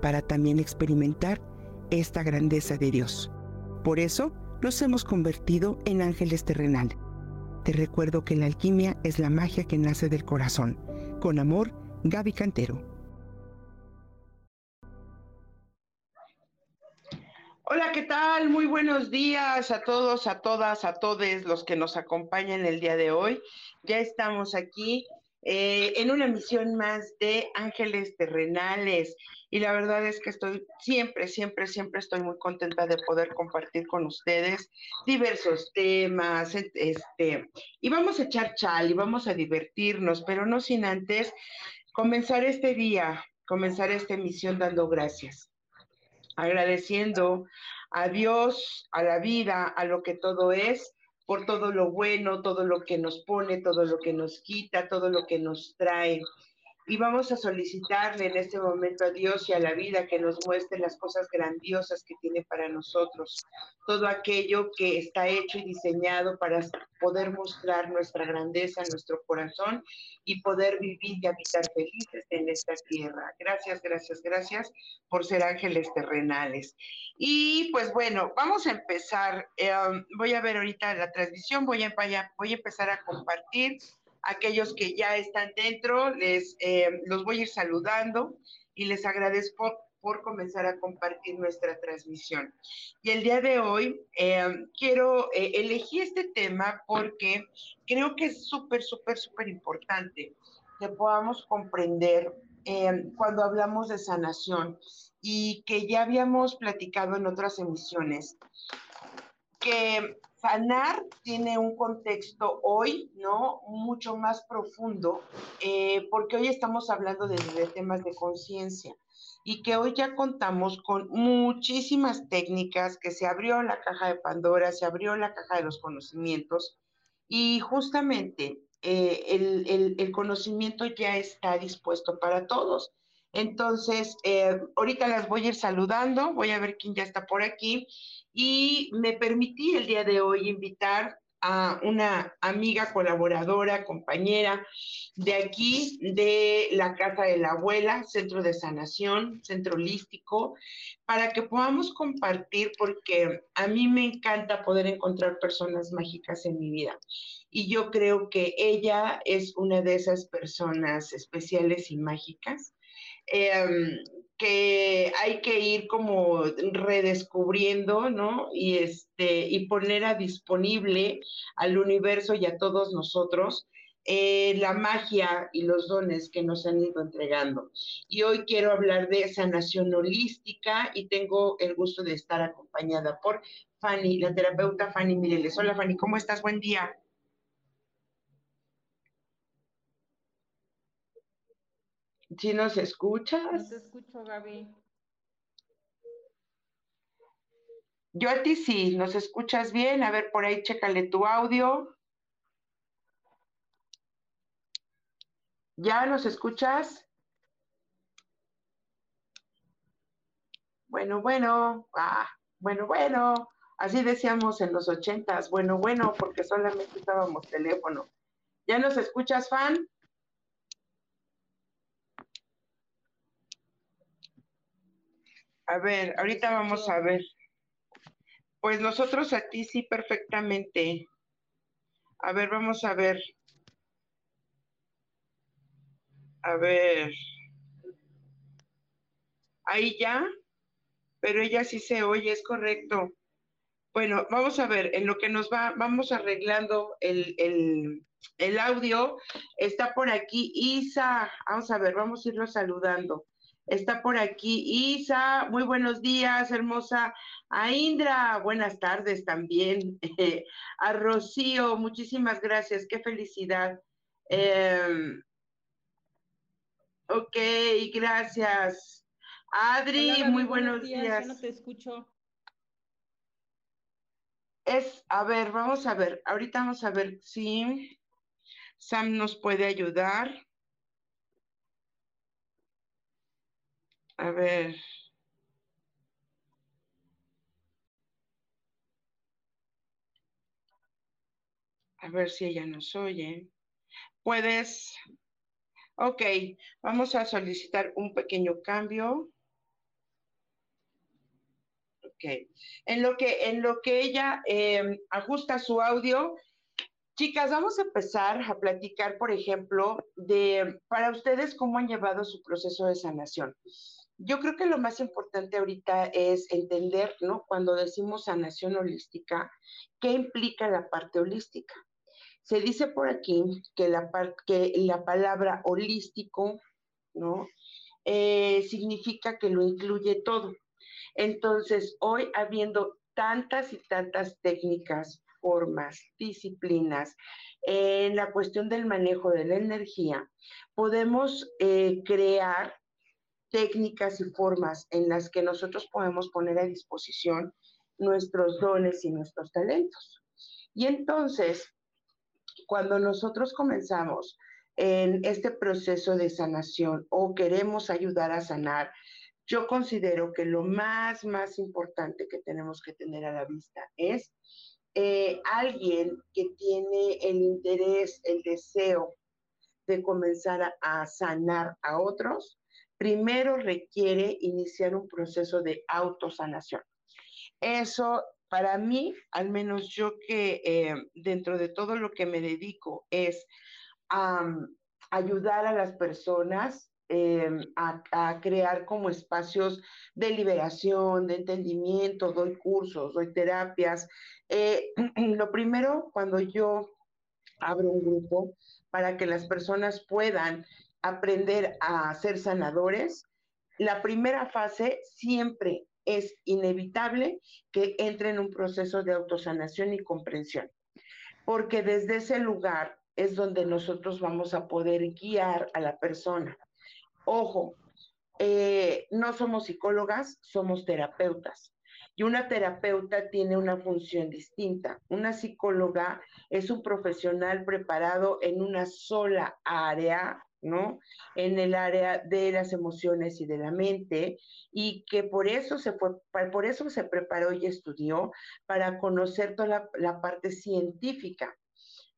para también experimentar esta grandeza de Dios. Por eso nos hemos convertido en ángeles terrenales. Te recuerdo que la alquimia es la magia que nace del corazón. Con amor, Gaby Cantero. Hola, ¿qué tal? Muy buenos días a todos, a todas, a todos los que nos acompañan el día de hoy. Ya estamos aquí eh, en una misión más de Ángeles Terrenales. Y la verdad es que estoy siempre, siempre, siempre estoy muy contenta de poder compartir con ustedes diversos temas, este, y vamos a echar chal y vamos a divertirnos, pero no sin antes comenzar este día, comenzar esta emisión dando gracias agradeciendo a Dios, a la vida, a lo que todo es, por todo lo bueno, todo lo que nos pone, todo lo que nos quita, todo lo que nos trae y vamos a solicitarle en este momento a Dios y a la vida que nos muestre las cosas grandiosas que tiene para nosotros, todo aquello que está hecho y diseñado para poder mostrar nuestra grandeza, nuestro corazón y poder vivir y habitar felices en esta tierra. Gracias, gracias, gracias por ser ángeles terrenales. Y pues bueno, vamos a empezar. Eh, voy a ver ahorita la transmisión, voy a, voy a empezar a compartir aquellos que ya están dentro, les eh, los voy a ir saludando y les agradezco por comenzar a compartir nuestra transmisión. Y el día de hoy eh, quiero eh, elegir este tema porque creo que es súper, súper, súper importante que podamos comprender cuando hablamos de sanación y que ya habíamos platicado en otras emisiones, que sanar tiene un contexto hoy, ¿no? Mucho más profundo, eh, porque hoy estamos hablando de, temas de conciencia y que hoy ya contamos con muchísimas técnicas, que se abrió la caja de Pandora, se abrió la caja de los conocimientos y justamente eh, el, el, conocimiento ya está dispuesto para todos. Entonces, eh, ahorita las voy a ir saludando, voy a ver quién ya está por aquí y me permití el día de hoy invitar a una amiga, colaboradora, compañera de aquí, de la Casa de la Abuela, Centro de Sanación, Centro Holístico, para que podamos compartir, porque a mí me encanta poder encontrar personas mágicas en mi vida. Y yo creo que ella es una de esas personas especiales y mágicas. Eh, que hay que ir como redescubriendo, ¿no? Y este, y poner a disponible al universo y a todos nosotros eh, la magia y los dones que nos han ido entregando. Y hoy quiero hablar de sanación holística y tengo el gusto de estar acompañada por Fanny, la terapeuta Fanny Mireles. Hola Fanny, ¿cómo estás? Buen día. ¿Sí nos escuchas? No te escucho, Gaby. Yo a ti sí, ¿nos escuchas bien? A ver, por ahí chécale tu audio. ¿Ya nos escuchas? Bueno, bueno, ah, bueno, bueno. Así decíamos en los ochentas, bueno, bueno, porque solamente usábamos teléfono. ¿Ya nos escuchas, fan? A ver, ahorita vamos a ver. Pues nosotros a ti sí perfectamente. A ver, vamos a ver. A ver. Ahí ya, pero ella sí se oye, es correcto. Bueno, vamos a ver, en lo que nos va, vamos arreglando el, el, el audio. Está por aquí Isa. Vamos a ver, vamos a irlo saludando. Está por aquí Isa, muy buenos días, hermosa. A Indra, buenas tardes también. a Rocío, muchísimas gracias, qué felicidad. Em, ok, gracias. Adri, muy buenos, días. Yo no te escucho. Es, a ver, vamos a ver, ahorita vamos a ver si Sam nos puede ayudar. A ver. A ver si ella nos oye. Puedes. Ok, vamos a solicitar un pequeño cambio. Ok. En lo que, en lo que ella em, ajusta su audio, chicas, vamos a empezar a platicar, por ejemplo, de para ustedes cómo han llevado su proceso de sanación. Yo creo que lo más importante ahorita es entender, ¿no? Cuando decimos sanación holística, ¿qué implica la parte holística? Se dice por aquí que la, que la palabra holístico, ¿no? Eh, significa que lo incluye todo. Entonces, hoy habiendo tantas y tantas técnicas, formas, disciplinas, en la cuestión del manejo de la energía, podemos eh, crear técnicas y formas en las que nosotros podemos poner a disposición nuestros dones y nuestros talentos. Y entonces, cuando nosotros comenzamos en este proceso de sanación o queremos ayudar a sanar, yo considero que lo más, más importante que tenemos que tener a la vista es eh, alguien que tiene el interés, el deseo de comenzar a, sanar a otros, primero requiere iniciar un proceso de autosanación. Eso para mí, al menos yo que eh, dentro de todo lo que me dedico es a ayudar a las personas em, a, crear como espacios de liberación, de entendimiento, doy cursos, doy terapias. Eh, lo primero, cuando yo abro un grupo para que las personas puedan aprender a ser sanadores, la primera fase siempre es inevitable que entre en un proceso de autosanación y comprensión, porque desde ese lugar es donde nosotros vamos a poder guiar a la persona. Ojo, eh, no somos psicólogas, somos terapeutas. Y una terapeuta tiene una función distinta. Una psicóloga es un profesional preparado en una sola área En el área de las emociones y de la mente y que por eso se por eso se preparó y estudió para conocer toda la, parte científica.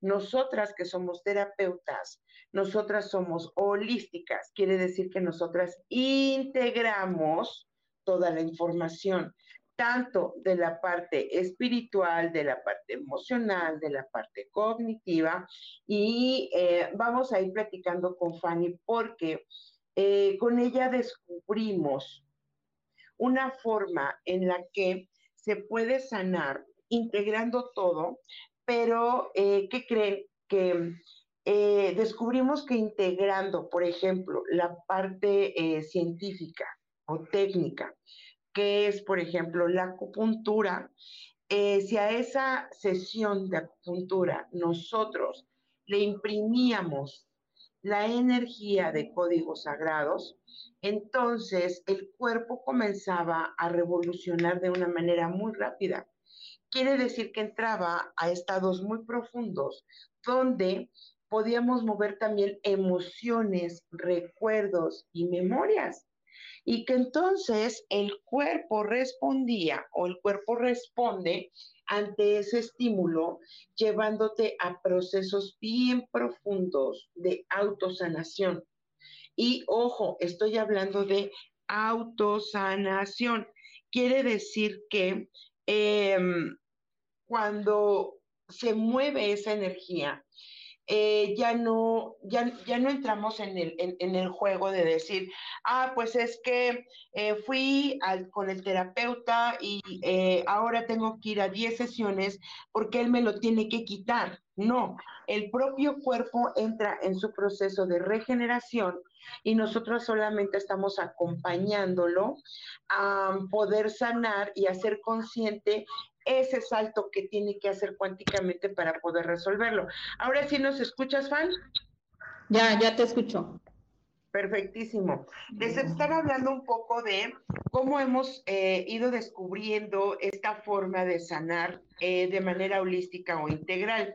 Nosotras que somos terapeutas, nosotras somos holísticas, quiere decir que nosotras integramos toda la información tanto de la parte espiritual, de la parte emocional, de la parte cognitiva. Y eh, vamos a ir platicando con Fanny porque eh, con ella descubrimos una forma en la que se puede sanar integrando todo, pero eh, ¿qué creen? Que descubrimos que integrando, por ejemplo, la parte científica o técnica, que es, por ejemplo, la acupuntura, eh, si a esa sesión de acupuntura nosotros le imprimíamos la energía de códigos sagrados, entonces el cuerpo comenzaba a revolucionar de una manera muy rápida. Quiere decir que entraba a estados muy profundos donde podíamos mover también emociones, recuerdos y memorias y que entonces el cuerpo respondía o el cuerpo responde ante ese estímulo, llevándote a procesos bien profundos de autosanación. Y ojo, estoy hablando de autosanación. Quiere decir que em, cuando se mueve esa energía, eh, ya, no, ya, ya, no entramos en el, en, el, juego de decir, ah, pues es que eh, fui al, con el terapeuta y eh, ahora tengo que ir a 10 sesiones porque él me lo tiene que quitar. No, el propio cuerpo entra en su proceso de regeneración y nosotros solamente estamos acompañándolo a poder sanar y hacer consciente ese salto que tiene que hacer cuánticamente para poder resolverlo. Ahora sí nos escuchas, Fan. Ya, ya te escucho. Perfectísimo. Les estaba hablando un poco de cómo hemos eh, ido descubriendo esta forma de sanar eh, de manera holística o integral.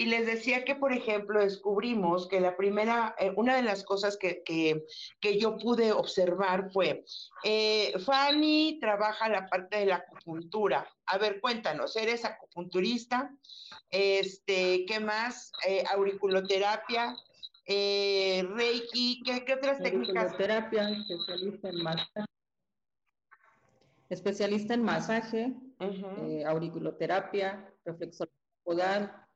Y les decía que, por ejemplo, descubrimos que la primera, eh, una de las cosas que, que, yo pude observar fue, Fanny trabaja la parte de la acupuntura. A ver, cuéntanos, ¿eres acupunturista? Este, ¿qué más? auriculoterapia, eh, Reiki, ¿qué, otras técnicas? Terapia, especialista en masaje. Especialista en masaje, eh, auriculoterapia, reflexología podal.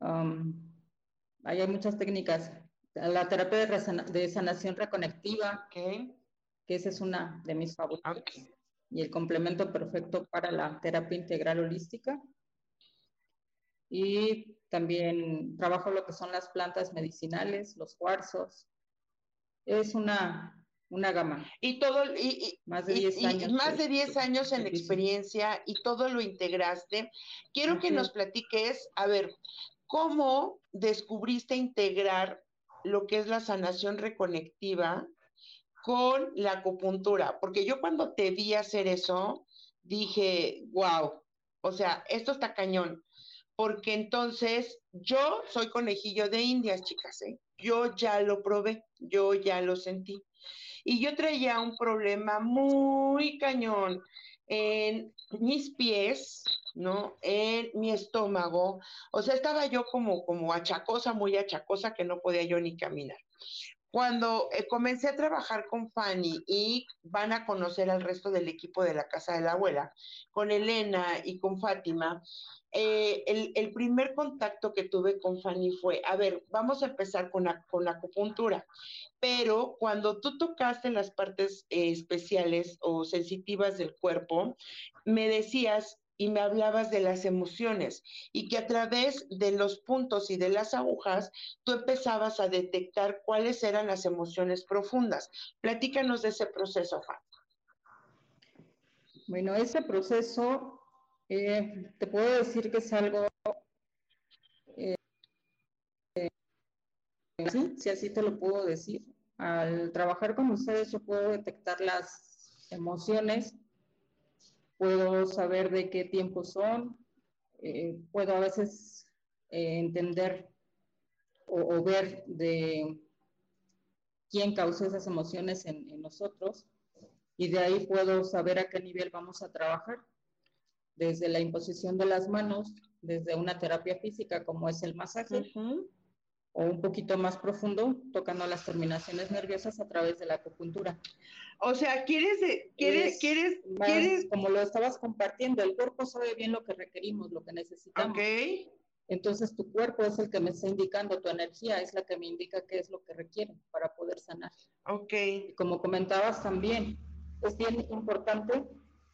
Um, hay muchas técnicas. La terapia de, sanación reconectiva, que esa es una de mis favoritas. Y el complemento perfecto para la terapia integral holística. Y también trabajo lo que son las plantas medicinales, los cuarzos. Es una, una gama. Y todo, y, más de 10 años. más de 10 años en experiencia y todo lo integraste. Quiero que nos platiques, a ver, ¿cómo descubriste integrar lo que es la sanación reconectiva con la acupuntura? Porque yo cuando te vi hacer eso, dije, wow, o sea, esto está cañón porque entonces yo soy conejillo de indias, chicas, ¿eh? Yo ya lo probé, yo ya lo sentí. Y yo traía un problema muy cañón en mis pies, ¿no? En mi estómago. O sea, estaba yo como, como achacosa, muy achacosa, que no podía yo ni caminar. Cuando eh, comencé a trabajar con Fanny y van a conocer al resto del equipo de la casa de la abuela, con Elena y con Fátima, eh, el, primer contacto que tuve con Fanny fue, a ver, vamos a empezar con la, con la acupuntura, pero cuando tú tocaste las partes eh, especiales o sensitivas del cuerpo, me decías y me hablabas de las emociones y que a través de los puntos y de las agujas tú empezabas a detectar cuáles eran las emociones profundas. Platícanos de ese proceso, Fanny. Bueno, ese proceso eh, te puedo decir que es algo, eh, si así te lo puedo decir. Al trabajar con ustedes yo puedo detectar las emociones, puedo saber de qué tiempo son, eh, puedo a veces entender o, ver de quién causó esas emociones en nosotros y de ahí puedo saber a qué nivel vamos a trabajar. Desde la imposición de las manos, desde una terapia física como es el masaje, o un poquito más profundo, tocando las terminaciones nerviosas a través de la acupuntura. O sea, quieres, quieres, quieres, quieres, como lo estabas compartiendo, el cuerpo sabe bien lo que requerimos, lo que necesitamos. Ok. Entonces tu cuerpo es el que me está indicando, tu energía es la que me indica qué es lo que requiere para poder sanar. Ok. Y como comentabas también, es bien importante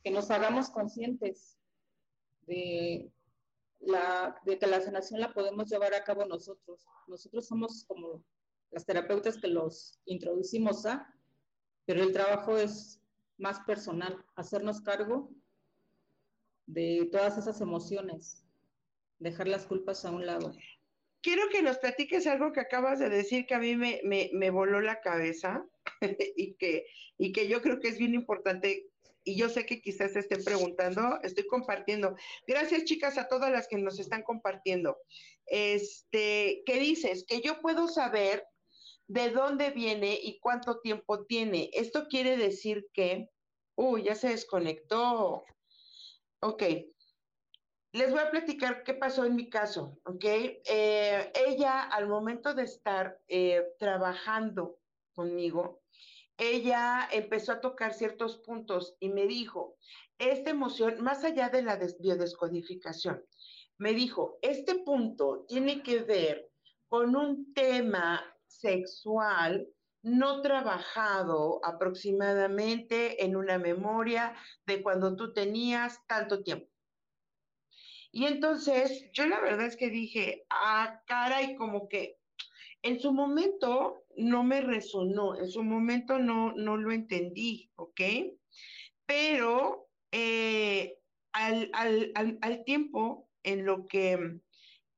que nos hagamos conscientes de, la, de que la sanación la podemos llevar a cabo nosotros. Nosotros somos como las terapeutas que los introducimos a, pero el trabajo es más personal, hacernos cargo de todas esas emociones, dejar las culpas a un lado. Quiero que nos platiques algo que acabas de decir que a mí me, me, me voló la cabeza y, que, y que yo creo que es bien importante y yo sé que quizás se estén preguntando, estoy compartiendo. Gracias, chicas, a todas las que nos están compartiendo. Este, ¿qué dices? Que yo puedo saber de dónde viene y cuánto tiempo tiene. Esto quiere decir que, uy, ya se desconectó. Ok. Les voy a platicar qué pasó en mi caso, ¿ok? Eh, ella, al momento de estar eh, trabajando conmigo, ella empezó a tocar ciertos puntos y me dijo, esta emoción, más allá de la biodescodificación, me dijo, este punto tiene que ver con un tema sexual no trabajado aproximadamente en una memoria de cuando tú tenías tanto tiempo. Y entonces yo la verdad es que dije, ah, caray, como que en su momento no me resonó, en su momento no, no lo entendí, ¿ok? Pero eh, al, tiempo en lo que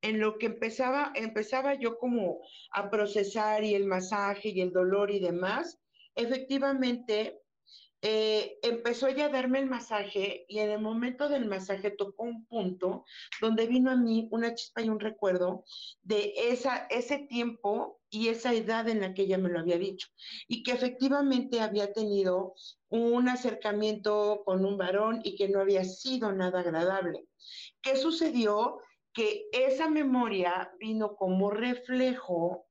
en lo que empezaba, empezaba yo como a procesar y el masaje y el dolor y demás, efectivamente eh, empezó ella a darme el masaje y en el momento del masaje tocó un punto donde vino a mí una chispa y un recuerdo de esa, ese tiempo y esa edad en la que ella me lo había dicho y que efectivamente había tenido un acercamiento con un varón y que no había sido nada agradable. ¿Qué sucedió? Que esa memoria vino como reflejo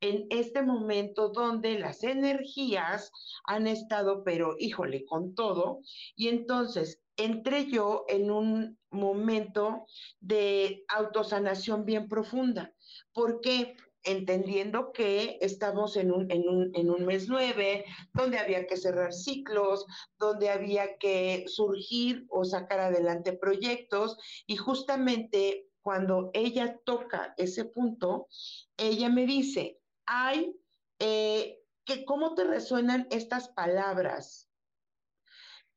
en este momento donde las energías han estado, pero híjole, con todo. Y entonces entré yo en un momento de autosanación bien profunda. ¿Por qué? entendiendo que estamos en un, en, un, en un, mes nueve, donde había que cerrar ciclos, donde había que surgir o sacar adelante proyectos, y justamente cuando ella toca ese punto, ella me dice, hay, eh, que cómo te resuenan estas palabras.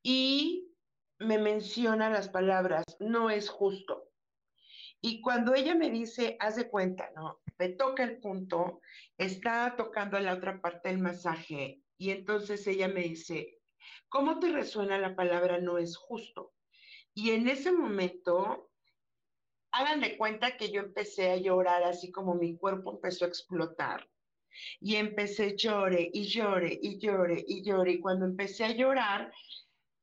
Y me menciona las palabras, no es justo. Y cuando ella me dice, haz de cuenta, ¿no? Me toca el punto, está tocando la otra parte del masaje y entonces ella me dice, ¿cómo te resuena la palabra no es justo? Y en ese momento hagan de cuenta que yo empecé a llorar así como mi cuerpo empezó a explotar. Y empecé llore y llore y llore y llore. Y cuando empecé a llorar,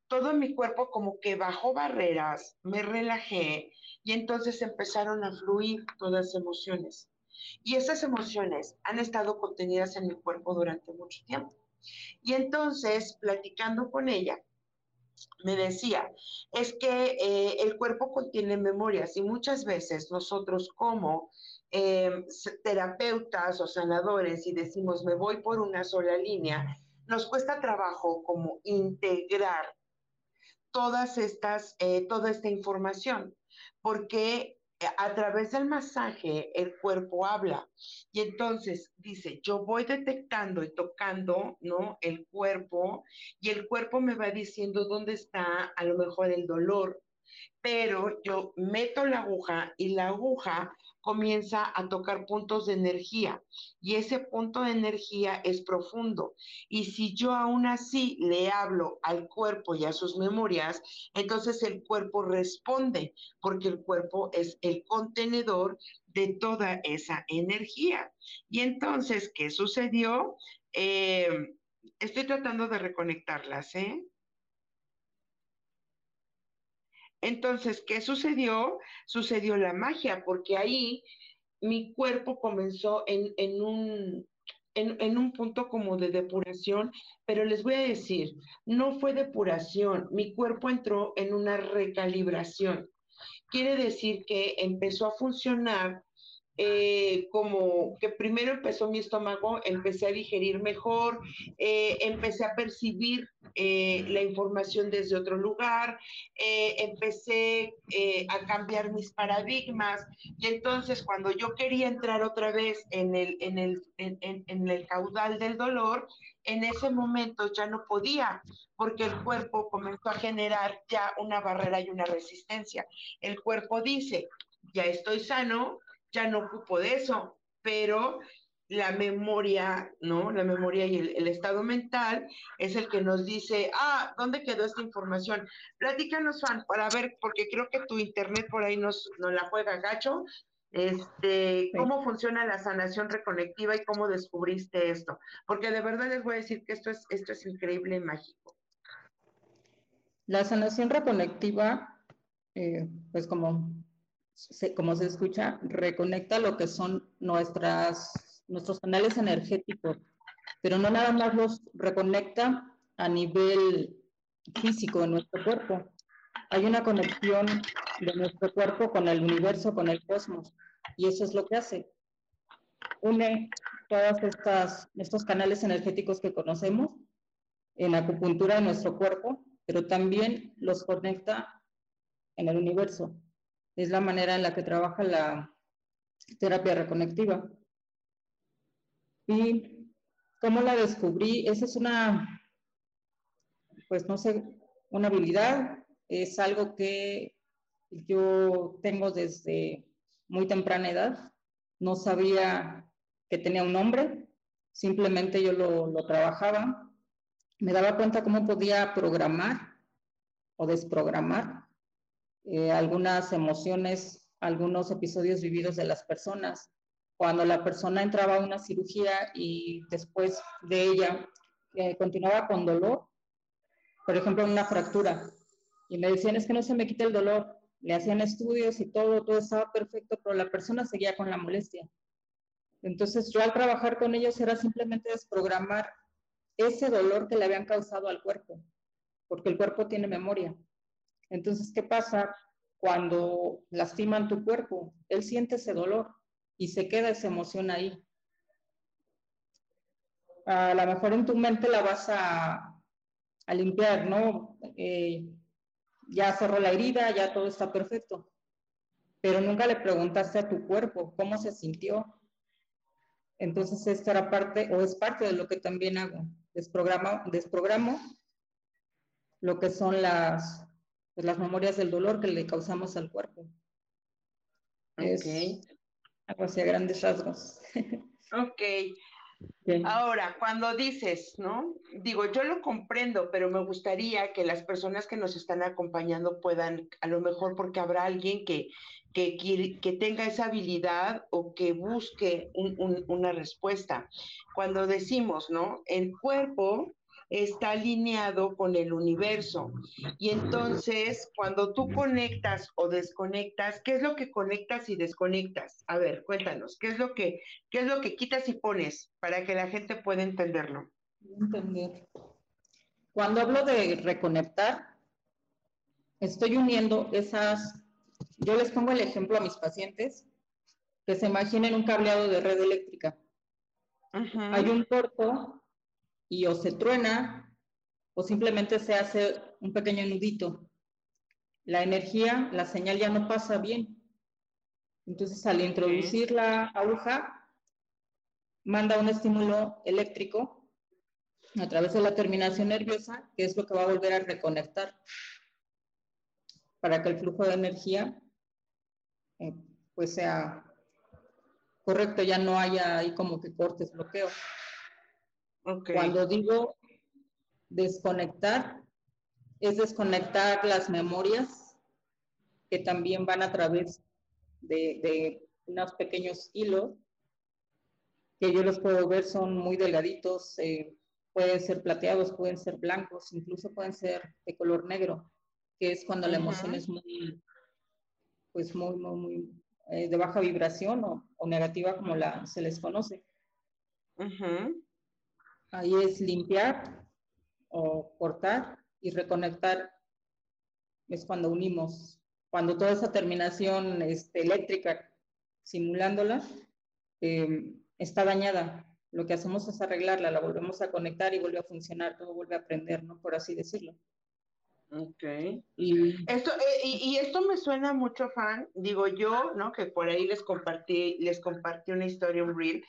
todo mi cuerpo como que bajó barreras, me relajé y entonces empezaron a fluir todas las emociones. Y esas emociones han estado contenidas en mi cuerpo durante mucho tiempo. Y entonces, platicando con ella, me decía, es que eh, el cuerpo contiene memorias y muchas veces nosotros como eh, terapeutas o sanadores y decimos me voy por una sola línea, nos cuesta trabajo como integrar todas estas, eh, toda esta información, porque a través del masaje el cuerpo habla y entonces dice, yo voy detectando y tocando, ¿no? El cuerpo y el cuerpo me va diciendo dónde está a lo mejor el dolor, pero yo meto la aguja y la aguja comienza a tocar puntos de energía y ese punto de energía es profundo. Y si yo aún así le hablo al cuerpo y a sus memorias, entonces el cuerpo responde porque el cuerpo es el contenedor de toda esa energía. Y entonces, ¿qué sucedió? Eh, estoy tratando de reconectarlas, ¿eh? Entonces, ¿qué sucedió? Sucedió la magia, porque ahí mi cuerpo comenzó en, un, en, un punto como de depuración, pero les voy a decir, no fue depuración, mi cuerpo entró en una recalibración. Quiere decir que empezó a funcionar eh, como que primero empezó mi estómago, empecé a digerir mejor, eh, empecé a percibir eh, la información desde otro lugar, empecé a cambiar mis paradigmas y entonces cuando yo quería entrar otra vez en el, en el, en el caudal del dolor, en ese momento ya no podía porque el cuerpo comenzó a generar ya una barrera y una resistencia. El cuerpo dice, ya estoy sano, ya no ocupo de eso, pero la memoria, ¿no? La memoria y el, estado mental es el que nos dice, ah, ¿dónde quedó esta información? Platícanos, Juan, para ver, porque creo que tu internet por ahí nos, nos la juega gacho. Este, ¿cómo funciona la sanación reconectiva y cómo descubriste esto? Porque de verdad les voy a decir que esto es, esto es increíble y mágico. La sanación reconectiva, eh, pues como como se escucha, reconecta lo que son nuestras, nuestros canales energéticos, pero no nada más los reconecta a nivel físico de nuestro cuerpo. Hay una conexión de nuestro cuerpo con el universo, con el cosmos, y eso es lo que hace. Une todos estos canales energéticos que conocemos en acupuntura de nuestro cuerpo, pero también los conecta en el universo es la manera en la que trabaja la terapia reconectiva. ¿Y cómo la descubrí? Esa es una, pues no sé, una habilidad, es algo que yo tengo desde muy temprana edad. No sabía que tenía un nombre, simplemente yo lo, trabajaba. Me daba cuenta cómo podía programar o desprogramar eh, algunas emociones, algunos episodios vividos de las personas. Cuando la persona entraba a una cirugía y después de ella eh, continuaba con dolor, por ejemplo, una fractura, y me decían, es que no se me quita el dolor, le hacían estudios y todo, todo estaba perfecto, pero la persona seguía con la molestia. Entonces yo al trabajar con ellos era simplemente desprogramar ese dolor que le habían causado al cuerpo, porque el cuerpo tiene memoria. Entonces, ¿qué pasa cuando lastiman tu cuerpo? Él siente ese dolor y se queda esa emoción ahí. A lo mejor en tu mente la vas a, limpiar, ¿no? Eh, ya cerró la herida, ya todo está perfecto. Pero nunca le preguntaste a tu cuerpo cómo se sintió. Entonces, esta era parte, o es parte de lo que también hago. Desprogramo, desprogramo lo que son las, pues, las memorias del dolor que le causamos al cuerpo. Ok. algo así a grandes rasgos. Ok. Ahora, cuando dices, ¿no? Digo, yo lo comprendo, pero me gustaría que las personas que nos están acompañando puedan, a lo mejor porque habrá alguien que, que, que tenga esa habilidad o que busque una respuesta. Cuando decimos, ¿no? El cuerpo está alineado con el universo. Y entonces, cuando tú conectas o desconectas, ¿qué es lo que conectas y desconectas? A ver, cuéntanos, ¿qué es lo que, qué es lo que quitas y pones para que la gente pueda entenderlo? Entender. Cuando hablo de reconectar, estoy uniendo esas, yo les pongo el ejemplo a mis pacientes, que se imaginen un cableado de red eléctrica. Hay un corto y o se truena o simplemente se hace un pequeño nudito. La energía, la señal ya no pasa bien. Entonces, al introducir la aguja, manda un estímulo eléctrico a través de la terminación nerviosa, que es lo que va a volver a reconectar para que el flujo de energía eh, pues sea correcto, ya no haya ahí como que cortes, bloqueo. Cuando digo desconectar, es desconectar las memorias que también van a través de, unos pequeños hilos que yo los puedo ver son muy delgaditos, eh, pueden ser plateados, pueden ser blancos, incluso pueden ser de color negro, que es cuando la emoción es muy, pues muy, muy, muy eh, de baja vibración o, negativa como la, se les conoce. Ahí es limpiar o cortar y reconectar. Es cuando unimos, cuando toda esa terminación este, eléctrica, simulándola, em, está dañada. Lo que hacemos es arreglarla, la volvemos a conectar y vuelve a funcionar, todo vuelve a aprender, ¿no? Por así decirlo. Ok. Y esto, eh, y, esto me suena mucho, fan. Digo yo, ¿no? Que por ahí les compartí, les compartí una historia, un reel,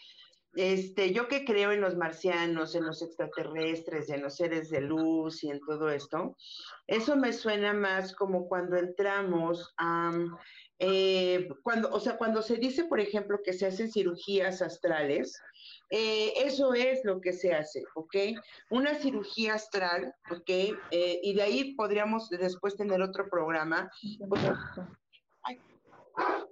este, yo que creo en los marcianos, en los extraterrestres, en los seres de luz y en todo esto, eso me suena más como cuando entramos a, eh, cuando, o sea, cuando se dice, por ejemplo, que se hacen cirugías astrales, eh, eso es lo que se hace, ¿ok? Una cirugía astral, ¿ok? Eh, y de ahí podríamos después tener otro programa.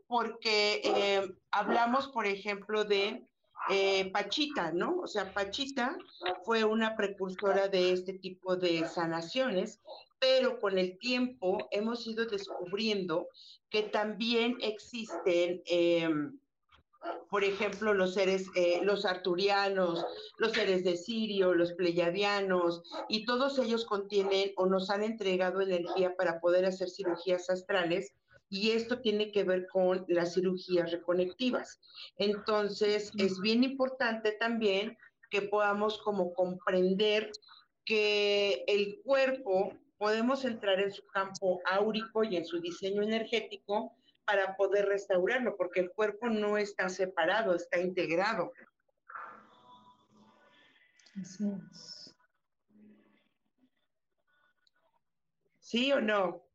porque hablamos, por ejemplo, de eh, Pachita, ¿no? O sea, Pachita fue una precursora de este tipo de sanaciones, pero con el tiempo hemos ido descubriendo que también existen, em, por ejemplo, los seres, eh, los arturianos, los seres de Sirio, los pleyadianos, y todos ellos contienen o nos han entregado energía para poder hacer cirugías astrales y esto tiene que ver con las cirugías reconectivas. Entonces, es bien importante también que podamos como comprender que el cuerpo podemos entrar en su campo áurico y en su diseño energético para poder restaurarlo, porque el cuerpo no está separado, está integrado. ¿Sí o no?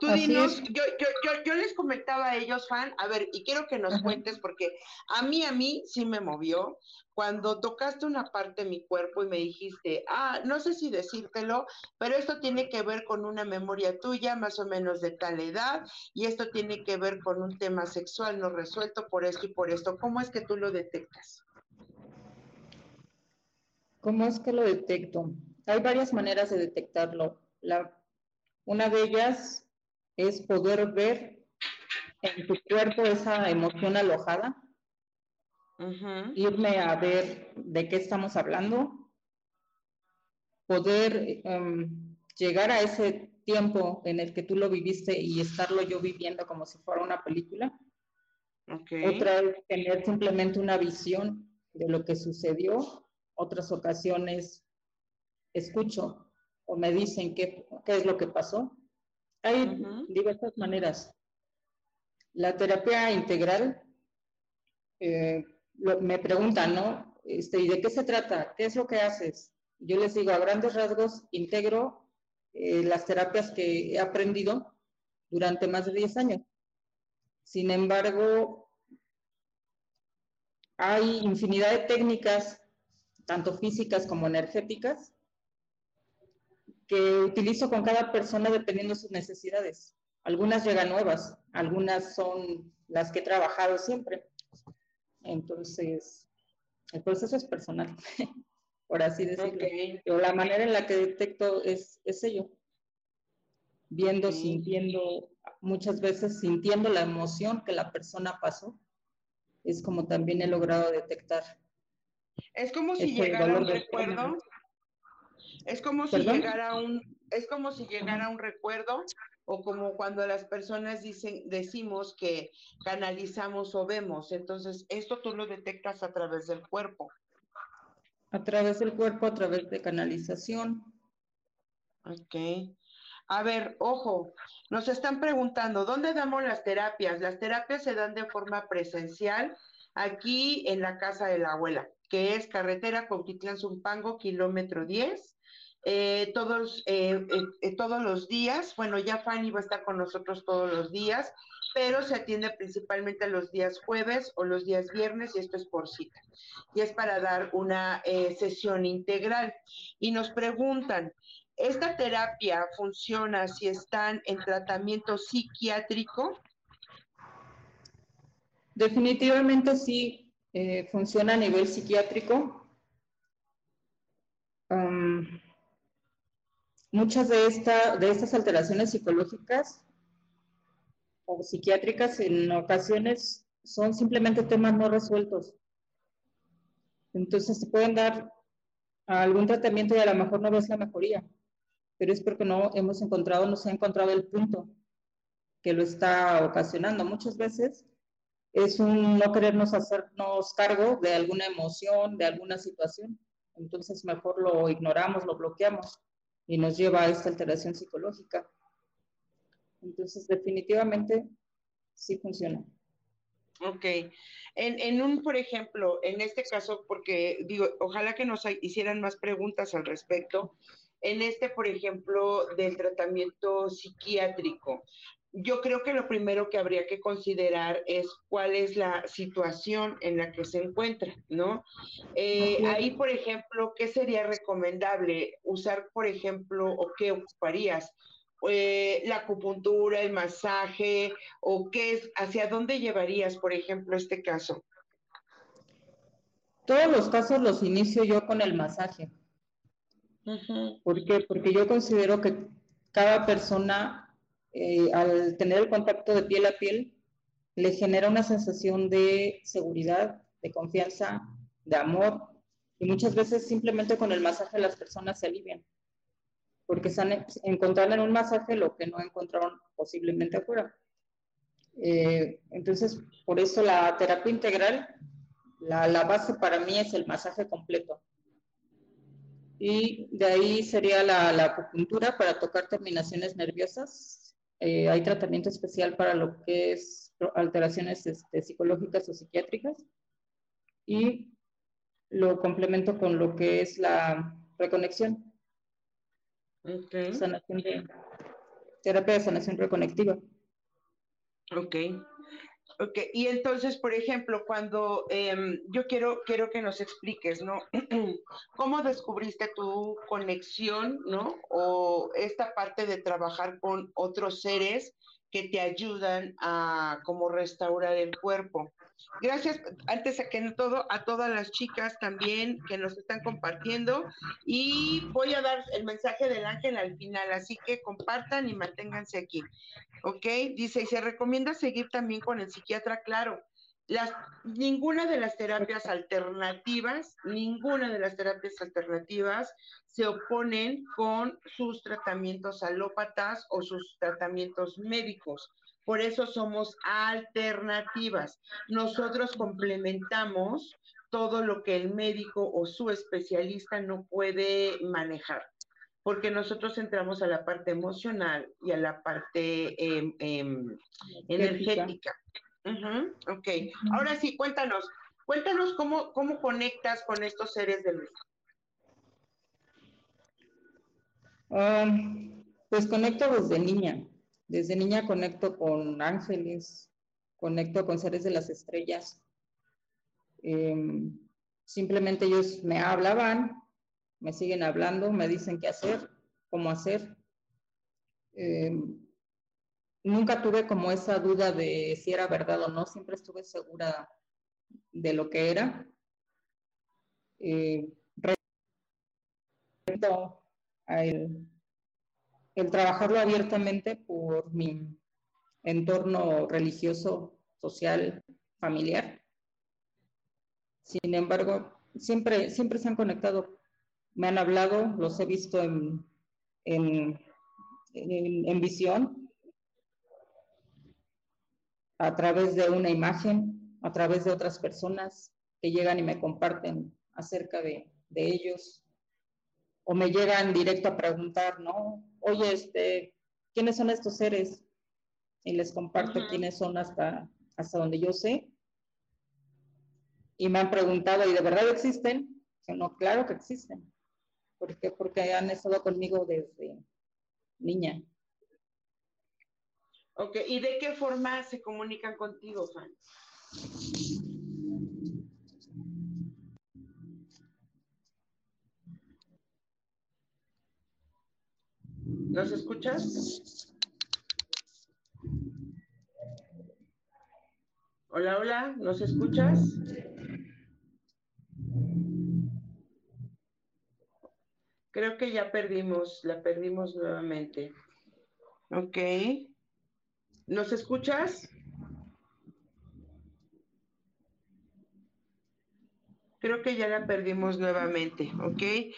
Tú dinos, yo, yo, yo, yo, les comentaba a ellos, fan, a ver, y quiero que nos cuentes, porque a mí, a mí sí me movió cuando tocaste una parte de mi cuerpo y me dijiste, ah, no sé si decírtelo, pero esto tiene que ver con una memoria tuya, más o menos de tal edad, y esto tiene que ver con un tema sexual no resuelto por esto y por esto. ¿Cómo es que tú lo detectas? ¿Cómo es que lo detecto? Hay varias maneras de detectarlo. La, una de ellas es poder ver en tu cuerpo esa emoción alojada, irme a ver de qué estamos hablando, poder em, llegar a ese tiempo en el que tú lo viviste y estarlo yo viviendo como si fuera una película. Otra es tener simplemente una visión de lo que sucedió. Otras ocasiones escucho o me dicen qué, qué es lo que pasó. Hay diversas maneras. La terapia integral, eh, me preguntan, ¿no? Este, ¿Y de qué se trata? ¿Qué es lo que haces? Yo les digo, a grandes rasgos, integro eh, las terapias que he aprendido durante más de 10 años. Sin embargo, hay infinidad de técnicas, tanto físicas como energéticas, que utilizo con cada persona dependiendo de sus necesidades. Algunas llegan nuevas, algunas son las que he trabajado siempre. Entonces, el proceso es personal, por así decirlo. Pero la manera en la que detecto es, es ello. Viendo, sintiendo, muchas veces sintiendo la emoción que la persona pasó, es como también he logrado detectar. Es como si llegara un recuerdo es como si llegara un, es como si llegara un recuerdo o como cuando las personas dicen, decimos que canalizamos o vemos. Entonces, esto tú lo detectas a través del cuerpo. A través del cuerpo, a través de canalización. Ok. A ver, ojo, nos están preguntando, ¿dónde damos las terapias? Las terapias se dan de forma presencial aquí en la casa de la abuela, que es carretera Cuautitlán Zumpango, kilómetro 10. Eh, todos, eh, eh, todos los días. Bueno, ya Fanny va a estar con nosotros todos los días, pero se atiende principalmente los días jueves o los días viernes y esto es por cita. Y es para dar una sesión integral. Y nos preguntan, ¿esta terapia funciona si están en tratamiento psiquiátrico? Definitivamente sí, funciona a nivel psiquiátrico muchas de, esta, de estas alteraciones psicológicas o psiquiátricas en ocasiones son simplemente temas no resueltos. Entonces se pueden dar algún tratamiento y a lo mejor no ves la mejoría, pero es porque no hemos encontrado, no se ha encontrado el punto que lo está ocasionando. Muchas veces es un no querernos hacernos cargo de alguna emoción, de alguna situación. Entonces mejor lo ignoramos, lo bloqueamos y nos lleva a esta alteración psicológica. Entonces, definitivamente sí funciona. Ok. En, en, un, por ejemplo, en este caso, porque digo, ojalá que nos hicieran más preguntas al respecto. En este, por ejemplo, del tratamiento psiquiátrico, yo creo que lo primero que habría que considerar es cuál es la situación en la que se encuentra, ¿no? Eh, ahí, por ejemplo, ¿qué sería recomendable usar, por ejemplo, o qué ocuparías? Eh, la acupuntura, el masaje, o qué es, hacia dónde llevarías, por ejemplo, este caso? Todos los casos los inicio yo con el masaje. ¿Por qué? Porque yo considero que cada persona eh, al tener el contacto de piel a piel, le genera una sensación de seguridad, de confianza, de amor. Y muchas veces simplemente con el masaje las personas se alivian, porque están encontrando en un masaje lo que no encontraron posiblemente afuera. Eh, entonces, por eso la terapia integral, la, base para mí es el masaje completo. Y de ahí sería la, la acupuntura para tocar terminaciones nerviosas, eh, hay tratamiento especial para lo que es alteraciones este, psicológicas o psiquiátricas y lo complemento con lo que es la reconexión. Okay. Sanación de terapia de sanación reconectiva. Ok. Ok, y entonces, por ejemplo, cuando em, yo quiero, quiero que nos expliques, ¿no? ¿Cómo descubriste tu conexión, ¿no? O esta parte de trabajar con otros seres que te ayudan a como restaurar el cuerpo. Gracias, antes a que todo, a todas las chicas también que nos están compartiendo y voy a dar el mensaje del ángel al final, así que compartan y manténganse aquí. ¿Ok? Dice, y se recomienda seguir también con el psiquiatra, claro. Las, ninguna de las terapias alternativas, ninguna de las terapias alternativas se oponen con sus tratamientos alópatas o sus tratamientos médicos. Por eso somos alternativas. Nosotros complementamos todo lo que el médico o su especialista no puede manejar, porque nosotros entramos a la parte emocional y a la parte em, em, energética. ok, ahora sí, cuéntanos, cuéntanos cómo, cómo conectas con estos seres de luz. Um, pues conecto desde niña. Desde niña conecto con ángeles, conecto con seres de las estrellas. Em, simplemente ellos me hablaban, me siguen hablando, me dicen qué hacer, cómo hacer. Em, nunca tuve como esa duda de si era verdad o no, siempre estuve segura de lo que era. Eh, el, el trabajarlo abiertamente por mi entorno religioso, social, familiar. Sin embargo, siempre, siempre se han conectado, me han hablado, los he visto en, en, en, visión, a través de una imagen, a través de otras personas que llegan y me comparten acerca de, de ellos, o me llegan directo a preguntar, ¿no? Oye, este, ¿quiénes son estos seres? Y les comparto quiénes son hasta, hasta donde yo sé. Y me han preguntado, ¿y de verdad existen? no, claro que existen. ¿Por qué? Porque han estado conmigo desde niña. Ok, ¿y de qué forma se comunican contigo, Fan? ¿Nos escuchas? Hola, hola, ¿nos escuchas? Creo que ya perdimos, la perdimos nuevamente. Ok. ¿Nos escuchas? Creo que ya la perdimos nuevamente, ¿ok?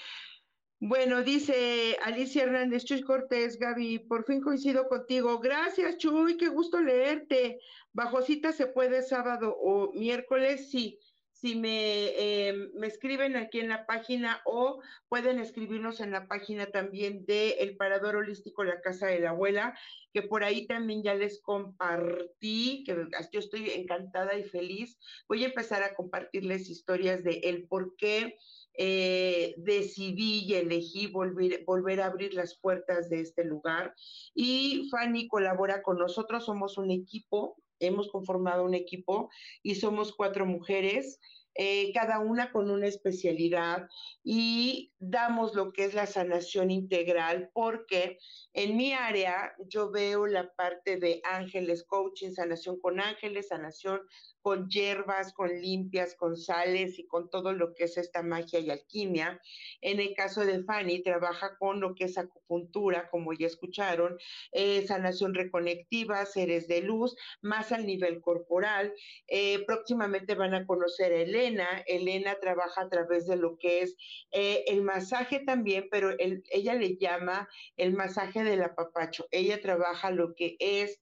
Bueno, dice Alicia Hernández, Chuy Cortés, Gaby, por fin coincido contigo. Gracias, Chuy, qué gusto leerte. Bajo cita se puede sábado o miércoles, sí. Si me, em, me escriben aquí en la página o pueden escribirnos en la página también de El Parador Holístico La Casa de la Abuela, que por ahí también ya les compartí, que yo estoy encantada y feliz. Voy a empezar a compartirles historias de el por qué eh, decidí y elegí volver, volver a abrir las puertas de este lugar. Y Fanny colabora con nosotros, somos un equipo, hemos conformado un equipo y somos cuatro mujeres. Eh, cada una con una especialidad y damos lo que es la sanación integral porque en mi área yo veo la parte de ángeles coaching, sanación con ángeles, sanación con hierbas, con limpias, con sales y con todo lo que es esta magia y alquimia. En el caso de Fanny, trabaja con lo que es acupuntura, como ya escucharon, eh, sanación reconectiva, seres de luz, más al nivel corporal. Eh, próximamente van a conocer a Elena. Elena trabaja a través de lo que es eh, el masaje también, pero ella le llama el masaje del apapacho. Ella trabaja lo que es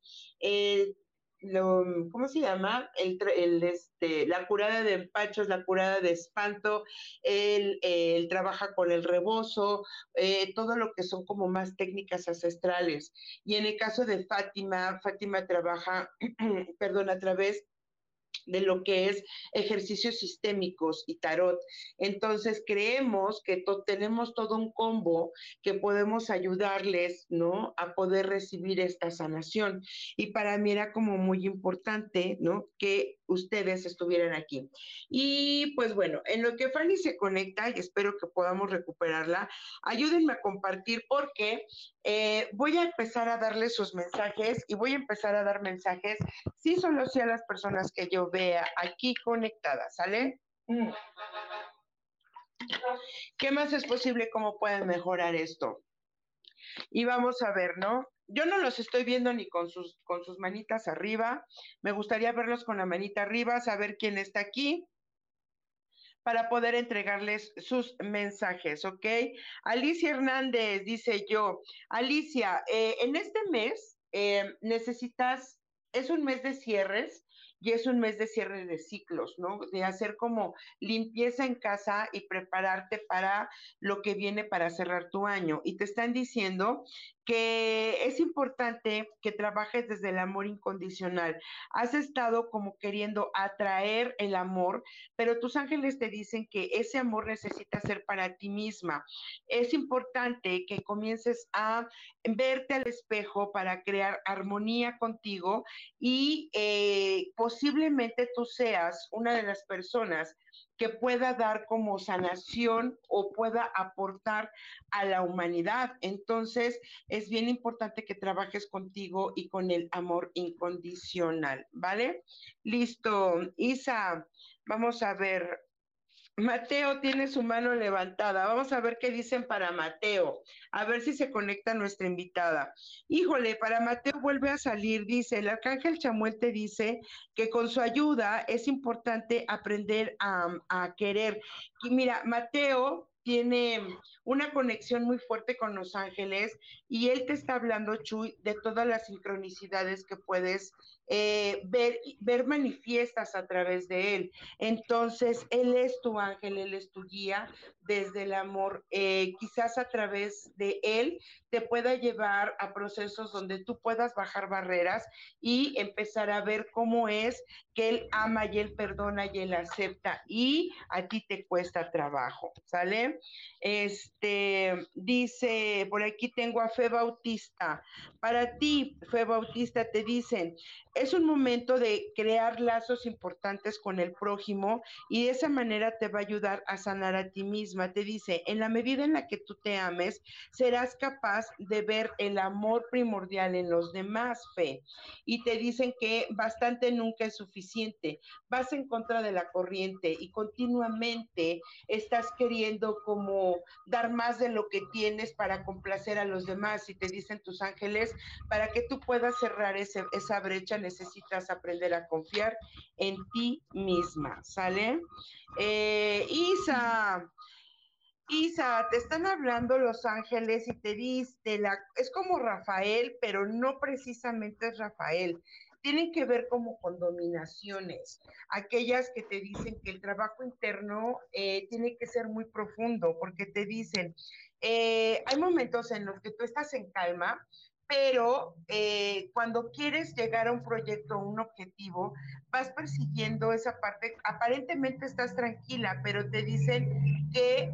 lo, ¿cómo se llama? El, este, la curada de empachos, la curada de espanto, él, trabaja con el rebozo, eh, todo lo que son como más técnicas ancestrales. Y en el caso de Fátima, Fátima trabaja, perdón, a través de lo que es ejercicios sistémicos y tarot. Entonces creemos que tenemos todo un combo que podemos ayudarles, ¿no? A poder recibir esta sanación. Y para mí era como muy importante, ¿no? Que ustedes estuvieran aquí. Y pues bueno, en lo que Fanny se conecta, y espero que podamos recuperarla, ayúdenme a compartir porque eh, voy a empezar a darles sus mensajes y voy a empezar a dar mensajes, sí solo sea las personas que yo vea aquí conectadas, ¿sale? Mm. ¿Qué más es posible? ¿Cómo pueden mejorar esto? Y vamos a ver, ¿no? Yo no los estoy viendo ni con sus, con sus manitas arriba. Me gustaría verlos con la manita arriba, saber quién está aquí para poder entregarles sus mensajes, ¿ok? Alicia Hernández dice yo, Alicia, eh, en este mes eh, necesitas, es un mes de cierres, y es un mes de cierre de ciclos, ¿no? De hacer como limpieza en casa y prepararte para lo que viene para cerrar tu año. Y te están diciendo que es importante que trabajes desde el amor incondicional. Has estado como queriendo atraer el amor, pero tus ángeles te dicen que ese amor necesita ser para ti misma. Es importante que comiences a verte al espejo para crear armonía contigo y eh, posiblemente tú seas una de las personas que pueda dar como sanación o pueda aportar a la humanidad. Entonces, es bien importante que trabajes contigo y con el amor incondicional, ¿vale? Listo, Isa, vamos a ver. Mateo tiene su mano levantada. Vamos a ver qué dicen para Mateo. A ver si se conecta nuestra invitada. Híjole, para Mateo vuelve a salir. Dice, el arcángel Chamuel te dice que con su ayuda es importante aprender a, querer. Y mira, Mateo tiene una conexión muy fuerte con los ángeles y él te está hablando, Chuy, de todas las sincronicidades que puedes eh, ver, ver manifiestas a través de él. Entonces, él es tu ángel, él es tu guía desde el amor. Eh, quizás a través de él te pueda llevar a procesos donde tú puedas bajar barreras y empezar a ver cómo es que él ama y él perdona y él acepta y a ti te cuesta trabajo, ¿sale? Este dice, por aquí tengo a Fe Bautista. Para ti, Fe Bautista, te dicen, es un momento de crear lazos importantes con el prójimo y de esa manera te va a ayudar a sanar a ti misma. Te dice, en la medida en la que tú te ames, serás capaz de ver el amor primordial en los demás, fe. Y te dicen que bastante nunca es suficiente. Vas en contra de la corriente y continuamente estás queriendo como dar más de lo que tienes para complacer a los demás. Y te dicen tus ángeles, para que tú puedas cerrar ese, esa brecha, necesitas aprender a confiar en ti misma, ¿sale? Eh, Isa, Isa, te están hablando los ángeles y te dice, la, es como Rafael, pero no precisamente es Rafael. Tienen que ver como con dominaciones, aquellas que te dicen que el trabajo interno eh, tiene que ser muy profundo, porque te dicen, eh, hay momentos en los que tú estás en calma, pero eh, cuando quieres llegar a un proyecto o un objetivo, vas persiguiendo esa parte, aparentemente estás tranquila, pero te dicen que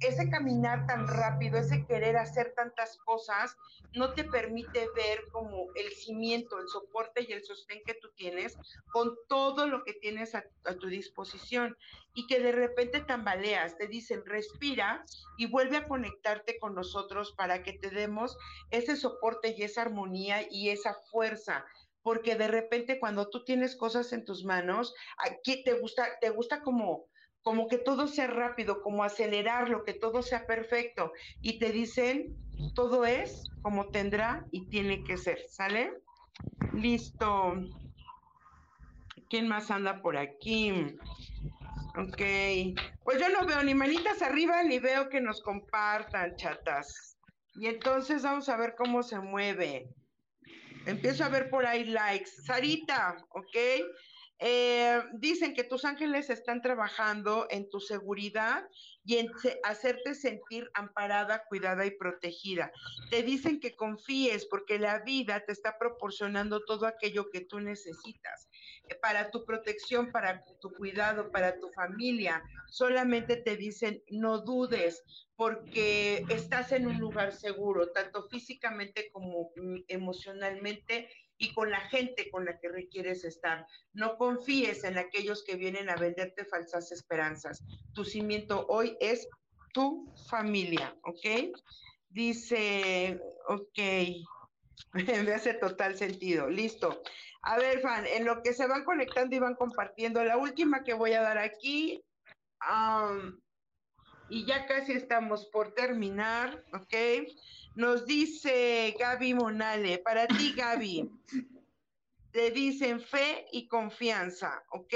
ese caminar tan rápido, ese querer hacer tantas cosas, no te permite ver como el cimiento, el soporte y el sostén que tú tienes con todo lo que tienes a, tu disposición. Y que de repente tambaleas, te dicen respira y vuelve a conectarte con nosotros para que te demos ese soporte y esa armonía y esa fuerza porque de repente cuando tú tienes cosas en tus manos, aquí te gusta, te gusta como como que todo sea rápido, como acelerarlo, que todo sea perfecto. Y te dicen, todo es como tendrá y tiene que ser, ¿sale? Listo. ¿Quién más anda por aquí? Ok. Pues yo no veo ni manitas arriba ni veo que nos compartan, chatas. Y entonces vamos a ver cómo se mueve. Empiezo a ver por ahí likes. Sarita, ¿ok? Eh, dicen que tus ángeles están trabajando en tu seguridad y en hacerte sentir amparada, cuidada y protegida. Te dicen que confíes porque la vida te está proporcionando todo aquello que tú necesitas para tu protección, para tu cuidado, para tu familia. Solamente te dicen no dudes porque estás en un lugar seguro, tanto físicamente como mm, emocionalmente y con la gente con la que requieres estar. No confíes en aquellos que vienen a venderte falsas esperanzas. Tu cimiento hoy es tu familia, ¿ok? Dice, ok, me hace total sentido, listo. A ver, Fan, en lo que se van conectando y van compartiendo, la última que voy a dar aquí, y ya casi estamos por terminar, ¿ok? Nos dice Gaby Monale, para ti Gaby, te dicen fe y confianza, ¿ok?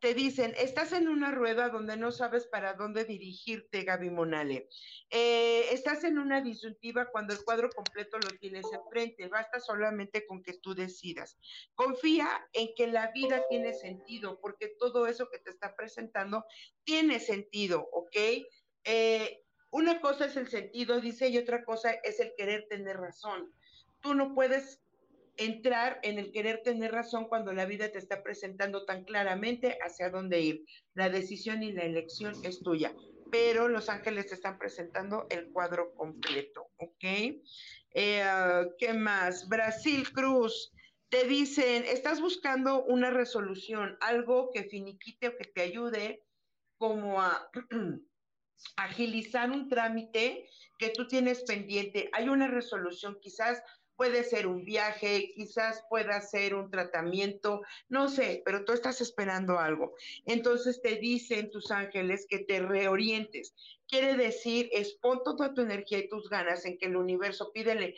Te dicen, estás en una rueda donde no sabes para dónde dirigirte, Gaby Monale. Eh, estás en una disyuntiva cuando el cuadro completo lo tienes enfrente, basta solamente con que tú decidas. Confía en que la vida tiene sentido, porque todo eso que te está presentando tiene sentido, ¿ok? Eh, una cosa es el sentido, dice, y otra cosa es el querer tener razón. Tú no puedes entrar en el querer tener razón cuando la vida te está presentando tan claramente hacia dónde ir. La decisión y la elección es tuya, pero los ángeles te están presentando el cuadro completo, ¿ok? Eh, ¿Qué más? Brasil Cruz, te dicen, estás buscando una resolución, algo que finiquite o que te ayude como a agilizar un trámite que tú tienes pendiente. Hay una resolución, quizás puede ser un viaje, quizás pueda ser un tratamiento, no sé, pero tú estás esperando algo. Entonces te dicen tus ángeles que te reorientes. Quiere decir, es pon toda tu energía y tus ganas en que el universo pídele,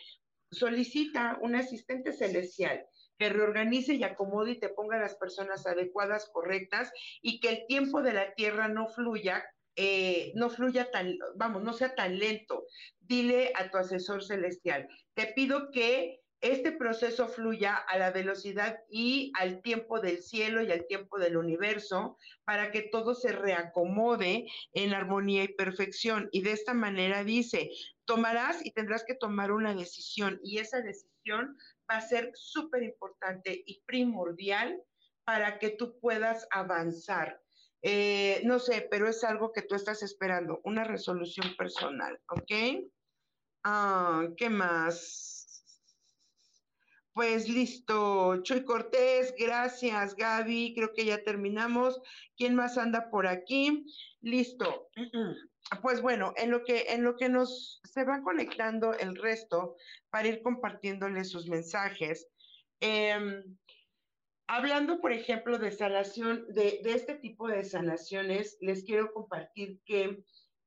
solicita un asistente celestial que reorganice y acomode y te ponga las personas adecuadas, correctas, y que el tiempo de la tierra no fluya eh, no fluya tan, vamos, no sea tan lento. Dile a tu asesor celestial, te pido que este proceso fluya a la velocidad y al tiempo del cielo y al tiempo del universo para que todo se reacomode en armonía y perfección. Y de esta manera dice, tomarás y tendrás que tomar una decisión y esa decisión va a ser súper importante y primordial para que tú puedas avanzar. Eh, no sé, pero es algo que tú estás esperando, una resolución personal, ¿ok? Ah, ¿Qué más? Pues listo, Chuy Cortés, gracias Gaby, creo que ya terminamos. ¿Quién más anda por aquí? Listo. Pues bueno, en lo que en lo que nos se va conectando el resto para ir compartiéndoles sus mensajes. Eh, Hablando, por ejemplo, de sanación, de, este tipo de sanaciones, les quiero compartir que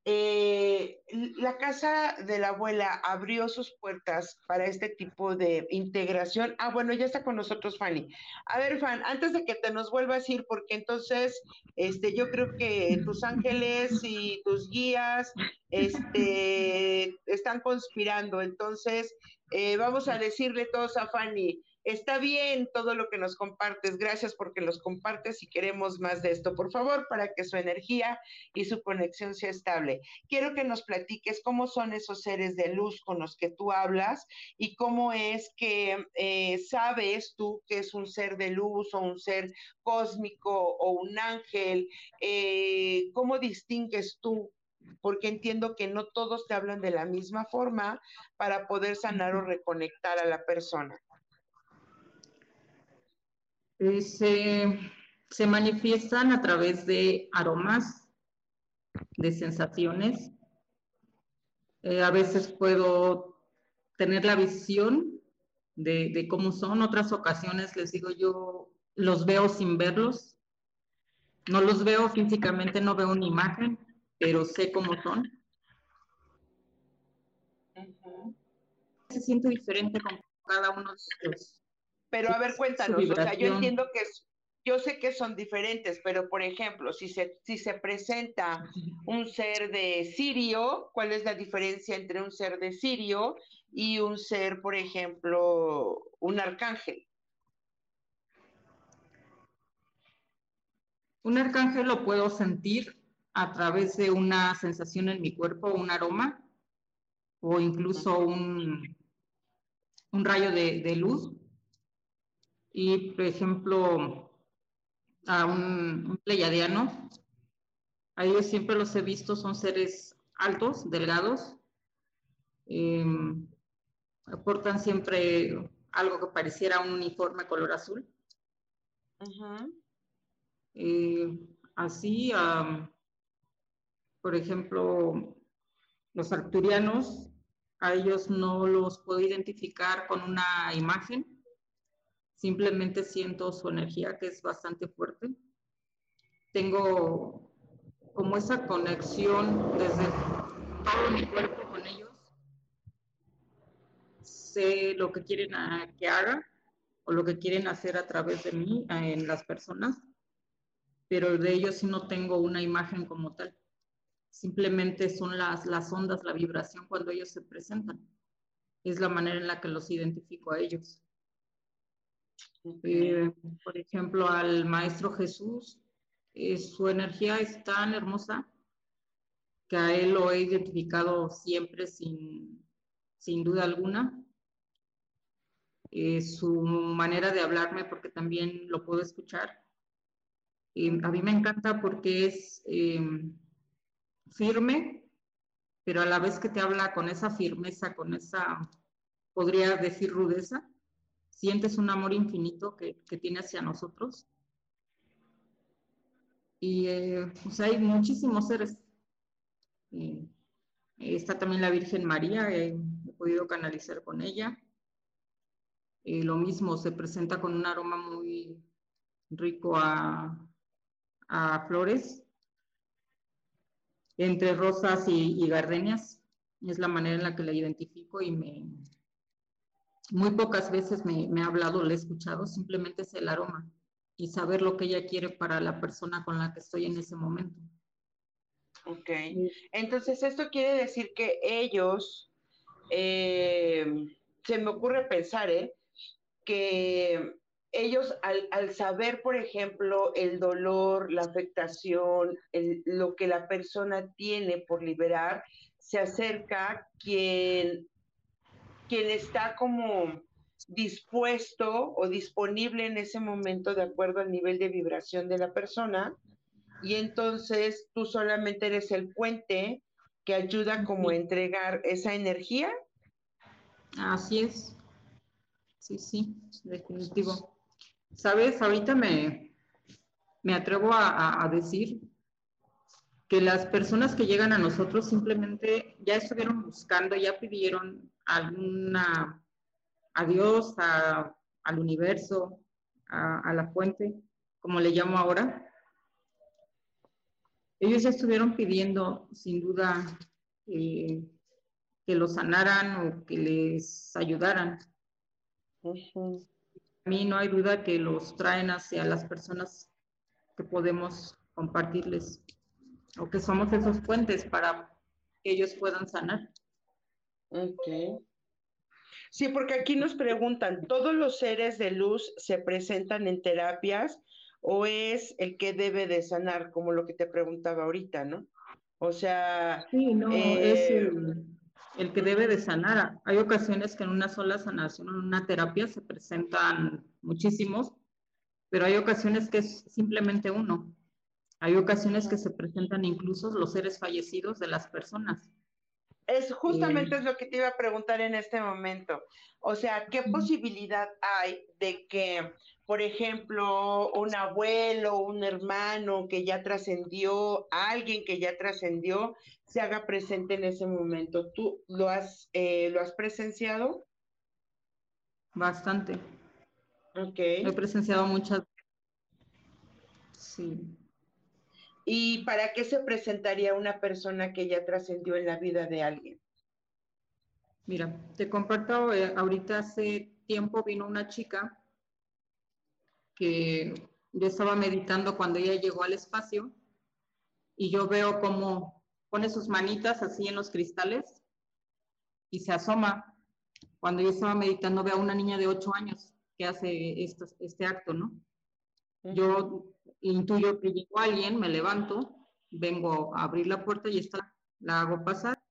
eh, la casa de la abuela abrió sus puertas para este tipo de integración. Ah, bueno, ya está con nosotros Fanny. A ver, Fan, antes de que te nos vuelvas a ir, porque entonces este, yo creo que tus ángeles y tus guías este, están conspirando. Entonces, eh, vamos a decirle todos a Fanny, Está bien todo lo que nos compartes, gracias porque los compartes y queremos más de esto, por favor, para que su energía y su conexión sea estable. Quiero que nos platiques cómo son esos seres de luz con los que tú hablas y cómo es que eh, sabes tú que es un ser de luz o un ser cósmico o un ángel, eh, cómo distingues tú porque entiendo que no todos te hablan de la misma forma para poder sanar o reconectar a la persona. Eh, se, manifiestan a través de aromas, de sensaciones. Eh, a veces puedo tener la visión de, cómo son. Otras ocasiones les digo yo, los veo sin verlos. No los veo físicamente, no veo una imagen, pero sé cómo son. Se siente diferente con cada uno de los pero a ver, cuéntanos, o sea, yo entiendo que es, yo sé que son diferentes, pero por ejemplo, si se, si se presenta un ser de Sirio, ¿cuál es la diferencia entre un ser de Sirio y un ser, por ejemplo, un arcángel? Un arcángel lo puedo sentir a través de una sensación en mi cuerpo, un aroma o incluso un, un rayo de, luz. Y, por ejemplo, a un, un pleiadiano, a ellos siempre los he visto, son seres altos, delgados, em, portan siempre algo que pareciera un uniforme color azul. Eh, así, por ejemplo, los arcturianos, a ellos no los puedo identificar con una imagen, simplemente siento su energía que es bastante fuerte. Tengo como esa conexión desde todo mi cuerpo con ellos. Sé lo que quieren que haga o lo que quieren hacer a través de mí en las personas, pero de ellos sí no tengo una imagen como tal. Simplemente son las, las ondas, la vibración cuando ellos se presentan. Es la manera en la que los identifico a ellos. Eh, por ejemplo, al Maestro Jesús, eh, su energía es tan hermosa que a él lo he identificado siempre sin, sin duda alguna. Eh, su manera de hablarme, porque también lo puedo escuchar. a mí me encanta porque es em, firme, pero a la vez que te habla con esa firmeza, con esa, podría decir, rudeza, sientes un amor infinito que, que tiene hacia nosotros. Y eh, pues hay muchísimos seres. Eh, está también la Virgen María, he podido canalizar con ella. lo mismo, se presenta con un aroma muy rico a, a flores entre rosas y, gardenias. Es la manera en la que la identifico y me, muy pocas veces me, me ha hablado, le he escuchado, simplemente es el aroma y saber lo que ella quiere para la persona con la que estoy en ese momento. Ok, entonces esto quiere decir que ellos, eh, se me ocurre pensar, ¿eh? que ellos al, saber, por ejemplo, el dolor, la afectación, lo que la persona tiene por liberar, se acerca quien, quien está como dispuesto o disponible en ese momento de acuerdo al nivel de vibración de la persona y entonces tú solamente eres el puente que ayuda como a entregar esa energía. Así es. Sí, sí, definitivo. Sabes, ahorita me, me atrevo a, decir que las personas que llegan a nosotros simplemente ya estuvieron buscando, ya pidieron alguna a Dios, al universo, a, la fuente, como le llamo ahora. Ellos ya estuvieron pidiendo, sin duda, que los sanaran o que les ayudaran mí no hay duda que los traen hacia las personas que podemos compartirles o que somos esos puentes para que ellos puedan sanar. Ok. Sí, porque aquí nos preguntan, ¿todos los seres de luz se presentan en terapias o es el que debe de sanar, como lo que te preguntaba ahorita, ¿no? O sea... Sí, no, es eh, el que debe de sanar. Hay ocasiones que en una sola sanación, en una terapia, se presentan muchísimos, pero hay ocasiones que es simplemente uno. Hay ocasiones que se presentan incluso los seres fallecidos de las personas. Es justamente es lo que te iba a preguntar en este momento. O sea, ¿qué posibilidad hay de que, por ejemplo, un abuelo, un hermano que ya trascendió, alguien que ya trascendió, se haga presente en ese momento? ¿Tú lo has, eh, lo has presenciado? Bastante. Ok. He presenciado muchas. Sí. ¿Y para qué se presentaría una persona que ya trascendió en la vida de alguien? Mira, te comparto, eh, ahorita hace tiempo vino una chica que yo estaba meditando cuando ella llegó al espacio y yo veo cómo pone sus manitas así en los cristales y se asoma. Cuando yo estaba meditando veo a una niña de ocho años que hace este acto, ¿no? Yo intuyo que llegó alguien, me levanto, vengo a abrir la puerta y está, la hago pasar.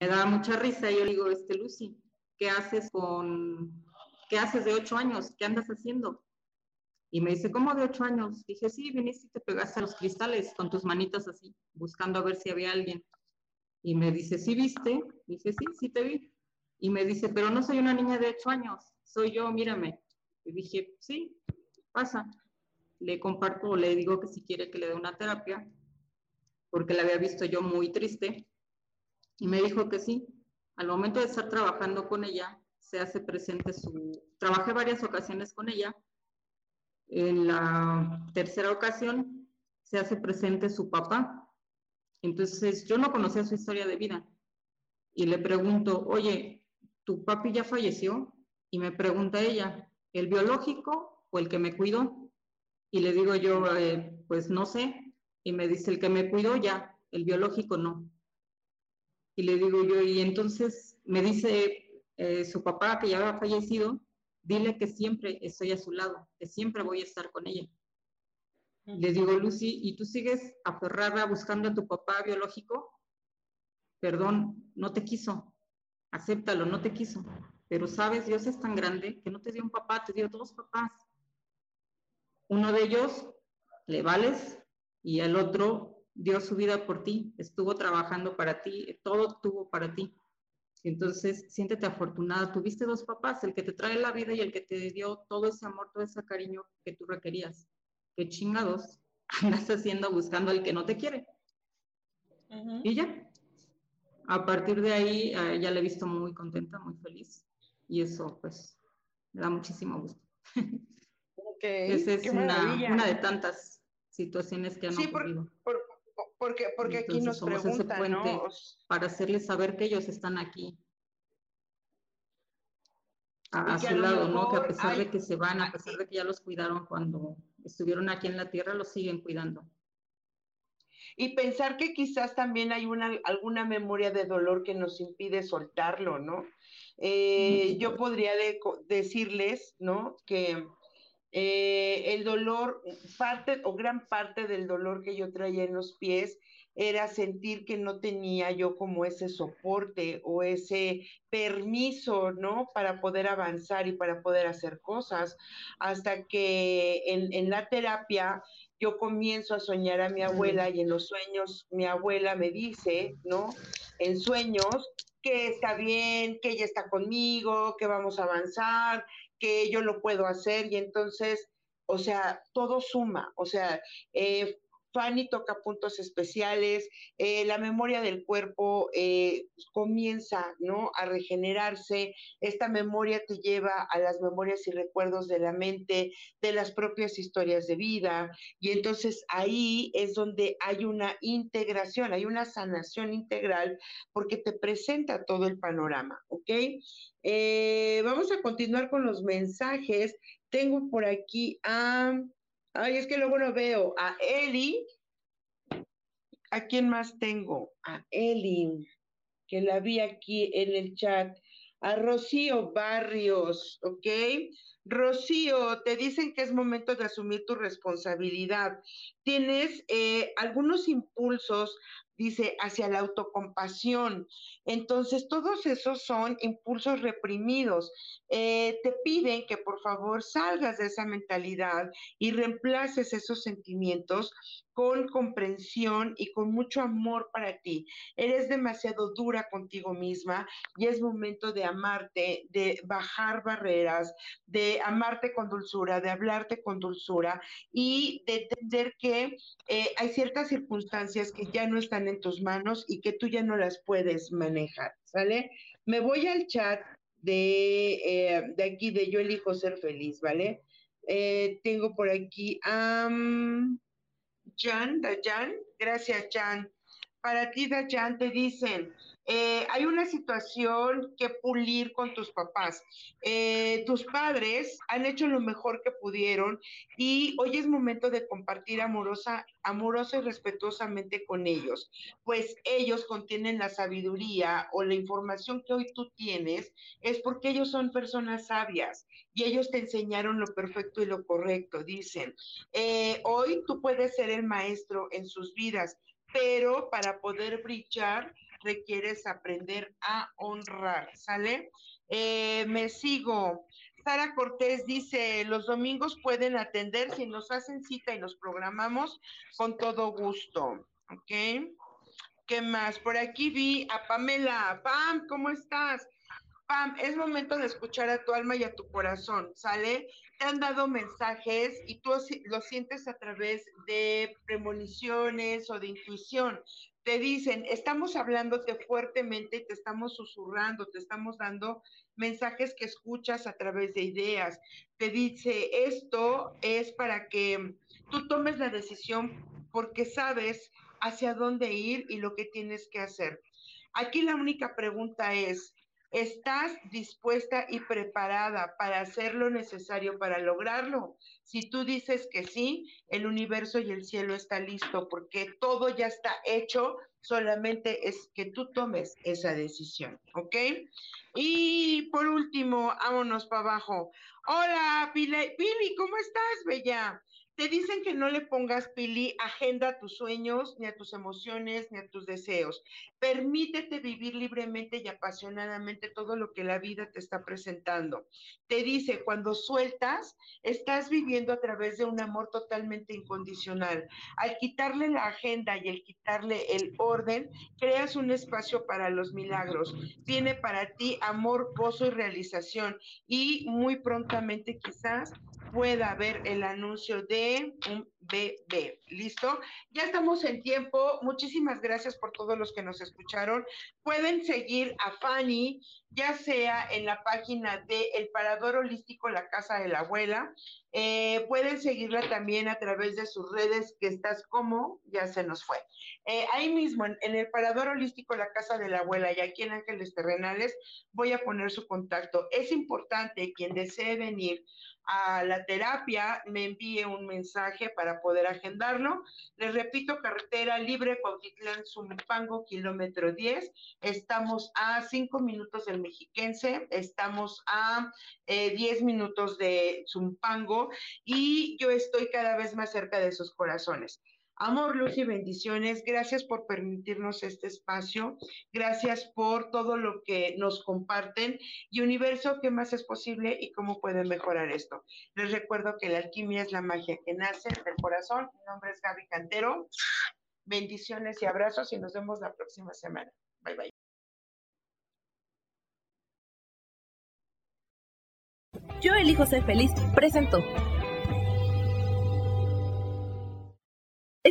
Me da mucha risa y yo digo, este Lucy, ¿qué haces con, qué haces de ocho años? ¿Qué andas haciendo? Y me dice, ¿cómo de ocho años? Dije, sí, viniste y te pegaste a los cristales con tus manitas así, buscando a ver si había alguien. Y me dice, ¿sí viste? Dije, sí, sí te vi. Y me dice, pero no soy una niña de ocho años, soy yo, mírame. Y dije, sí, pasa. Le comparto, le digo que si quiere que le dé una terapia, porque la había visto yo muy triste. Y me dijo que sí. Al momento de estar trabajando con ella, se hace presente su... Trabajé varias ocasiones con ella. En la tercera ocasión se hace presente su papá. Entonces yo no conocía su historia de vida. Y le pregunto, oye, tu papi ya falleció y me pregunta ella, ¿el biológico o el que me cuidó? Y le digo yo, eh, pues no sé. Y me dice, el que me cuidó ya, el biológico no. Y le digo yo, y entonces me dice eh, su papá que ya había fallecido, dile que siempre estoy a su lado, que siempre voy a estar con ella. Le digo, Lucy, ¿y tú sigues aferrada buscando a tu papá biológico? Perdón, no te quiso acéptalo, no te quiso. Pero sabes, Dios es tan grande que no te dio un papá, te dio dos papás. Uno de ellos le vales y el otro dio su vida por ti, estuvo trabajando para ti, todo tuvo para ti. Entonces, siéntete afortunada. Tuviste dos papás, el que te trae la vida y el que te dio todo ese amor, todo ese cariño que tú requerías. Qué chingados andas haciendo buscando al que no te quiere. Y ya, a partir de ahí ya la he visto muy contenta, muy feliz y eso pues me da muchísimo gusto. Esa es una, de tantas situaciones que han sí, ocurrido. porque porque aquí nos preguntan, ¿no? Para hacerles saber que ellos están aquí a, su lado, ¿no? Que a pesar de que se van, a pesar de que ya los cuidaron cuando estuvieron aquí en la tierra, los siguen cuidando y pensar que quizás también hay una, alguna memoria de dolor que nos impide soltarlo, ¿no? Eh, yo podría decirles, ¿no? Que eh, el dolor, parte o gran parte del dolor que yo traía en los pies era sentir que no tenía yo como ese soporte o ese permiso, ¿no? Para poder avanzar y para poder hacer cosas. Hasta que en, en la terapia yo comienzo a soñar a mi abuela y en los sueños mi abuela me dice, ¿no? En sueños que está bien, que ella está conmigo, que vamos a avanzar, que yo lo puedo hacer y entonces, o sea, todo suma, o sea, eh, Fanny toca puntos especiales, eh, la memoria del cuerpo eh, comienza ¿no? a regenerarse, esta memoria te lleva a las memorias y recuerdos de la mente, de las propias historias de vida, y entonces ahí es donde hay una integración, hay una sanación integral, porque te presenta todo el panorama, ¿ok? Eh, vamos a continuar con los mensajes. Tengo por aquí a... Ay, es que luego no veo a Eli. ¿A quién más tengo? A Eli, que la vi aquí en el chat. A Rocío Barrios, ¿ok? Rocío, te dicen que es momento de asumir tu responsabilidad. Tienes eh, algunos impulsos dice, hacia la autocompasión. Entonces, todos esos son impulsos reprimidos. Eh, te piden que por favor salgas de esa mentalidad y reemplaces esos sentimientos con comprensión y con mucho amor para ti. Eres demasiado dura contigo misma y es momento de amarte, de bajar barreras, de amarte con dulzura, de hablarte con dulzura y de entender que eh, hay ciertas circunstancias que ya no están en tus manos y que tú ya no las puedes manejar, ¿sale? Me voy al chat de, eh, aquí de Yo elijo ser feliz, ¿vale? Eh, tengo por aquí a... Jan, Dayan, gracias Jan. Para ti, Dayan, te dicen, Eh, hay una situación que pulir con tus papás. Eh, tus padres han hecho lo mejor que pudieron y hoy es momento de compartir amorosa, amorosa y respetuosamente con ellos, pues ellos contienen la sabiduría o la información que hoy tú tienes, es porque ellos son personas sabias y ellos te enseñaron lo perfecto y lo correcto, dicen. Eh, hoy tú puedes ser el maestro en sus vidas, pero para poder brillar requieres aprender a honrar, ¿sale? Eh, me sigo. Sara Cortés dice, los domingos pueden atender si nos hacen cita y nos programamos con todo gusto, ¿ok? ¿Qué más? Por aquí vi a Pamela. Pam, ¿cómo estás? Pam, es momento de escuchar a tu alma y a tu corazón, ¿sale? Te han dado mensajes y tú lo sientes a través de premoniciones o de intuición. Te dicen, estamos hablándote fuertemente y te estamos susurrando, te estamos dando mensajes que escuchas a través de ideas. Te dice, esto es para que tú tomes la decisión porque sabes hacia dónde ir y lo que tienes que hacer. Aquí la única pregunta es, ¿Estás dispuesta y preparada para hacer lo necesario para lograrlo? Si tú dices que sí, el universo y el cielo está listo porque todo ya está hecho, solamente es que tú tomes esa decisión, ¿ok? Y por último, vámonos para abajo. Hola, Pili, Pili, ¿cómo estás, Bella? Te dicen que no le pongas, Pili, agenda a tus sueños, ni a tus emociones, ni a tus deseos. Permítete vivir libremente y apasionadamente todo lo que la vida te está presentando. Te dice, cuando sueltas, estás viviendo a través de un amor totalmente incondicional. Al quitarle la agenda y el quitarle el orden, creas un espacio para los milagros. Tiene para ti amor, gozo y realización. Y muy prontamente quizás pueda haber el anuncio de un bebé. ¿Listo? Ya estamos en tiempo. Muchísimas gracias por todos los que nos escucharon. Pueden seguir a Fanny, ya sea en la página de El Parador Holístico La Casa de la Abuela. Eh, pueden seguirla también a través de sus redes, que estás como, ya se nos fue. Eh, ahí mismo, en, en, el Parador Holístico La Casa de la Abuela y aquí en Ángeles Terrenales, voy a poner su contacto. Es importante quien desee venir a la terapia me envíe un mensaje para poder agendarlo. Les repito, carretera libre Cuautitlán Zumpango, kilómetro 10. Estamos a cinco minutos del Mexiquense, estamos a eh, 10 minutos de Zumpango y yo estoy cada vez más cerca de sus corazones. Amor, luz y bendiciones. Gracias por permitirnos este espacio. Gracias por todo lo que nos comparten. Y universo, ¿qué más es posible y cómo pueden mejorar esto? Les recuerdo que la alquimia es la magia que nace del corazón. Mi nombre es Gaby Cantero. Bendiciones y abrazos y nos vemos la próxima semana. Bye bye. Yo elijo ser feliz. Presento.